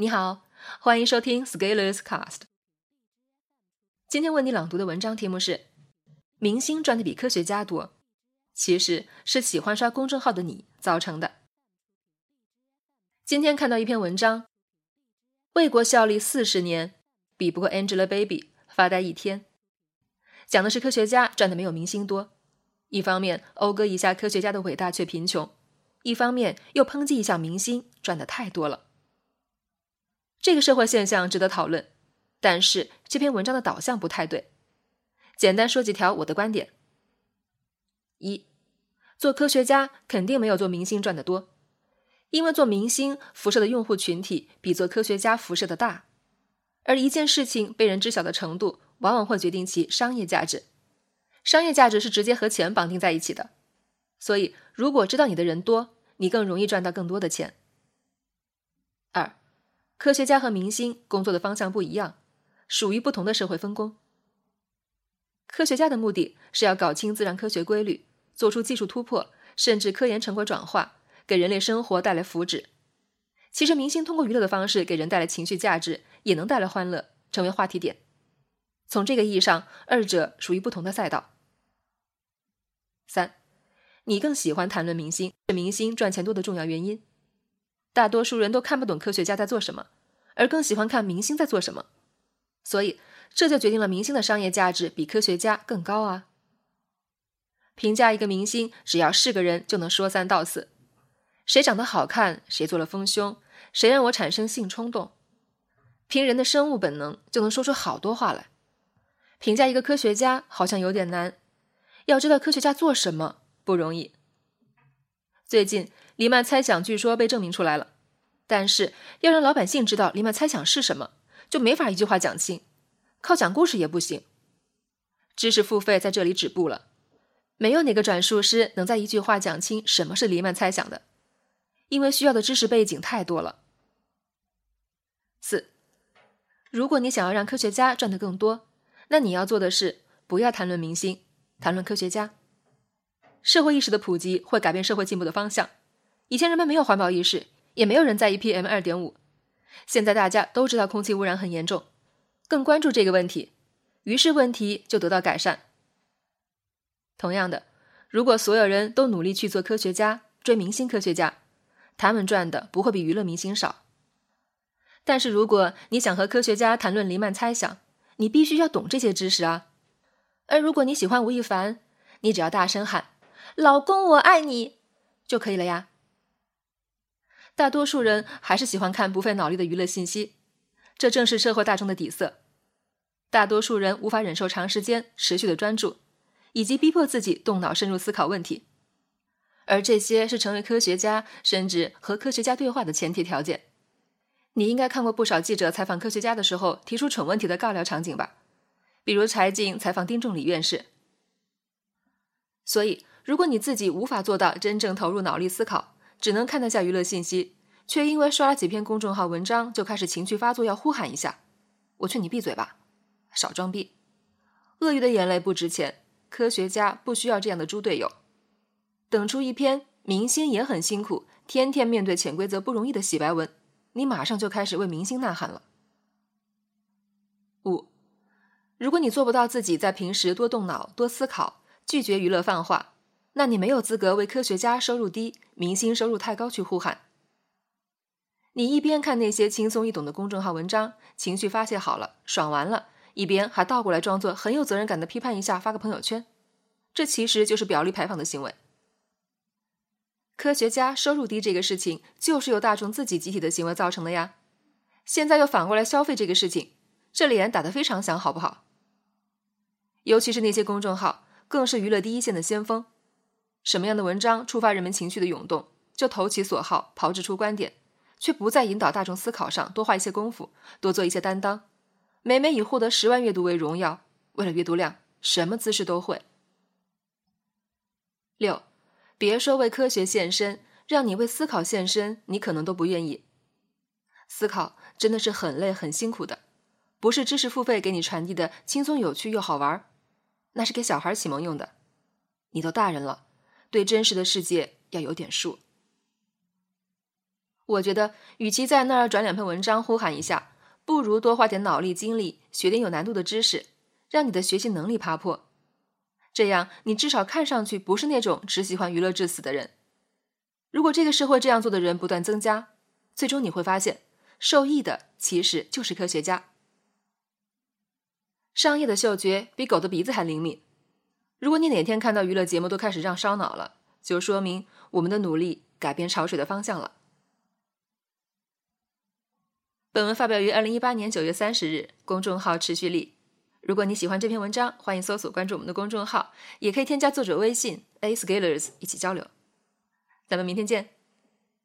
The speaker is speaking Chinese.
你好，欢迎收听 Scalers Cast。今天为你朗读的文章题目是：明星赚的比科学家多，其实是喜欢刷公众号的你造成的。今天看到一篇文章，为国效力四十年，比不过 Angelababy 发呆一天。讲的是科学家赚的没有明星多，一方面讴歌一下科学家的伟大却贫穷，一方面又抨击一下明星赚的太多了。这个社会现象值得讨论，但是这篇文章的导向不太对。简单说几条我的观点：一，做科学家肯定没有做明星赚得多，因为做明星辐射的用户群体比做科学家辐射的大，而一件事情被人知晓的程度，往往会决定其商业价值。商业价值是直接和钱绑定在一起的，所以如果知道你的人多，你更容易赚到更多的钱。二。科学家和明星工作的方向不一样，属于不同的社会分工。科学家的目的是要搞清自然科学规律，做出技术突破，甚至科研成果转化，给人类生活带来福祉。其实，明星通过娱乐的方式给人带来情绪价值，也能带来欢乐，成为话题点。从这个意义上，二者属于不同的赛道。三，你更喜欢谈论明星是明星赚钱多的重要原因。大多数人都看不懂科学家在做什么，而更喜欢看明星在做什么，所以这就决定了明星的商业价值比科学家更高啊。评价一个明星，只要是个人就能说三道四，谁长得好看，谁做了丰胸，谁让我产生性冲动，凭人的生物本能就能说出好多话来。评价一个科学家好像有点难，要知道科学家做什么不容易。最近。黎曼猜想据说被证明出来了，但是要让老百姓知道黎曼猜想是什么，就没法一句话讲清，靠讲故事也不行。知识付费在这里止步了，没有哪个转述师能在一句话讲清什么是黎曼猜想的，因为需要的知识背景太多了。四，如果你想要让科学家赚得更多，那你要做的是不要谈论明星，谈论科学家。社会意识的普及会改变社会进步的方向。以前人们没有环保意识，也没有人在意 PM 二点五。现在大家都知道空气污染很严重，更关注这个问题，于是问题就得到改善。同样的，如果所有人都努力去做科学家，追明星科学家，他们赚的不会比娱乐明星少。但是如果你想和科学家谈论黎曼猜想，你必须要懂这些知识啊。而如果你喜欢吴亦凡，你只要大声喊“老公我爱你”就可以了呀。大多数人还是喜欢看不费脑力的娱乐信息，这正是社会大众的底色。大多数人无法忍受长时间持续的专注，以及逼迫自己动脑深入思考问题，而这些是成为科学家甚至和科学家对话的前提条件。你应该看过不少记者采访科学家的时候提出蠢问题的尬聊场景吧？比如柴静采访丁仲礼院士。所以，如果你自己无法做到真正投入脑力思考，只能看得下娱乐信息，却因为刷了几篇公众号文章就开始情绪发作，要呼喊一下。我劝你闭嘴吧，少装逼。鳄鱼的眼泪不值钱，科学家不需要这样的猪队友。等出一篇明星也很辛苦，天天面对潜规则不容易的洗白文，你马上就开始为明星呐喊了。五，如果你做不到自己在平时多动脑、多思考，拒绝娱乐泛化。那你没有资格为科学家收入低、明星收入太高去呼喊。你一边看那些轻松易懂的公众号文章，情绪发泄好了，爽完了，一边还倒过来装作很有责任感的批判一下，发个朋友圈，这其实就是表里牌坊的行为。科学家收入低这个事情，就是由大众自己集体的行为造成的呀。现在又反过来消费这个事情，这脸打得非常响，好不好？尤其是那些公众号，更是娱乐第一线的先锋。什么样的文章触发人们情绪的涌动，就投其所好，炮制出观点，却不在引导大众思考上多花一些功夫，多做一些担当。每每以获得十万阅读为荣耀，为了阅读量，什么姿势都会。六，别说为科学献身，让你为思考献身，你可能都不愿意。思考真的是很累很辛苦的，不是知识付费给你传递的轻松有趣又好玩，那是给小孩启蒙用的。你都大人了。对真实的世界要有点数。我觉得，与其在那儿转两篇文章呼喊一下，不如多花点脑力精力学点有难度的知识，让你的学习能力爬坡。这样，你至少看上去不是那种只喜欢娱乐至死的人。如果这个社会这样做的人不断增加，最终你会发现，受益的其实就是科学家。商业的嗅觉比狗的鼻子还灵敏。如果你哪天看到娱乐节目都开始让烧脑了，就说明我们的努力改变潮水的方向了。本文发表于二零一八年九月三十日，公众号持续力。如果你喜欢这篇文章，欢迎搜索关注我们的公众号，也可以添加作者微信 a scalers 一起交流。咱们明天见。